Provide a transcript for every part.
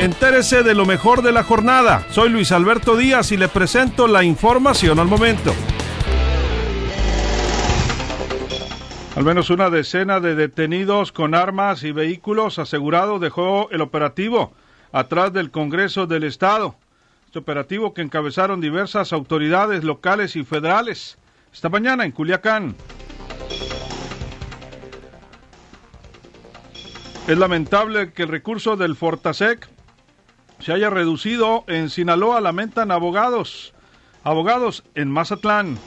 Entérese de lo mejor de la jornada. Soy Luis Alberto Díaz y le presento la información al momento. Al menos una decena de detenidos con armas y vehículos asegurados dejó el operativo atrás del Congreso del Estado. Este operativo que encabezaron diversas autoridades locales y federales esta mañana en Culiacán. Es lamentable que el recurso del Fortasec se haya reducido. En Sinaloa lamentan abogados, abogados en Mazatlán.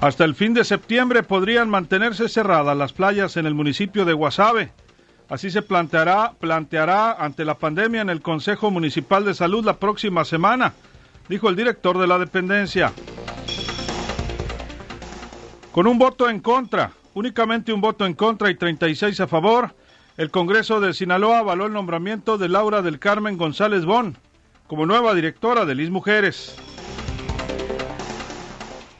Hasta el fin de septiembre podrían mantenerse cerradas las playas en el municipio de Guasave. Así se planteará, planteará ante la pandemia en el Consejo Municipal de Salud la próxima semana, dijo el director de la dependencia. Con un voto en contra, únicamente un voto en contra y 36 a favor, el Congreso de Sinaloa avaló el nombramiento de Laura del Carmen González Bon como nueva directora de Lis Mujeres.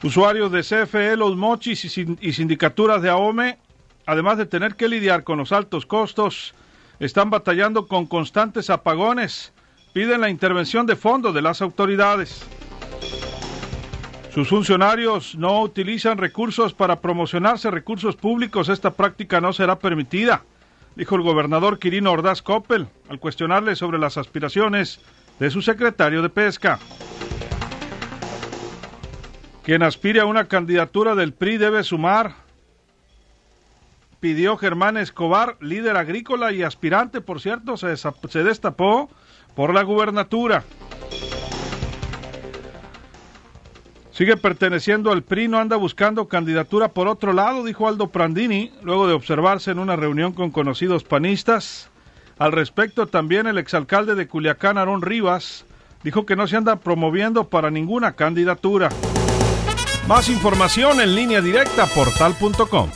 Usuarios de CFE, los mochis y sindicaturas de AOME, además de tener que lidiar con los altos costos, están batallando con constantes apagones. Piden la intervención de fondo de las autoridades. Sus funcionarios no utilizan recursos para promocionarse recursos públicos. Esta práctica no será permitida, dijo el gobernador Quirino Ordaz Coppel al cuestionarle sobre las aspiraciones de su secretario de Pesca. Quien aspire a una candidatura del PRI debe sumar, pidió Germán Escobar, líder agrícola y aspirante, por cierto, se, se destapó por la gubernatura. Sigue perteneciendo al PRI, no anda buscando candidatura por otro lado, dijo Aldo Prandini, luego de observarse en una reunión con conocidos panistas. Al respecto, también el exalcalde de Culiacán, Aarón Rivas, dijo que no se anda promoviendo para ninguna candidatura. Más información en línea directa portal.com.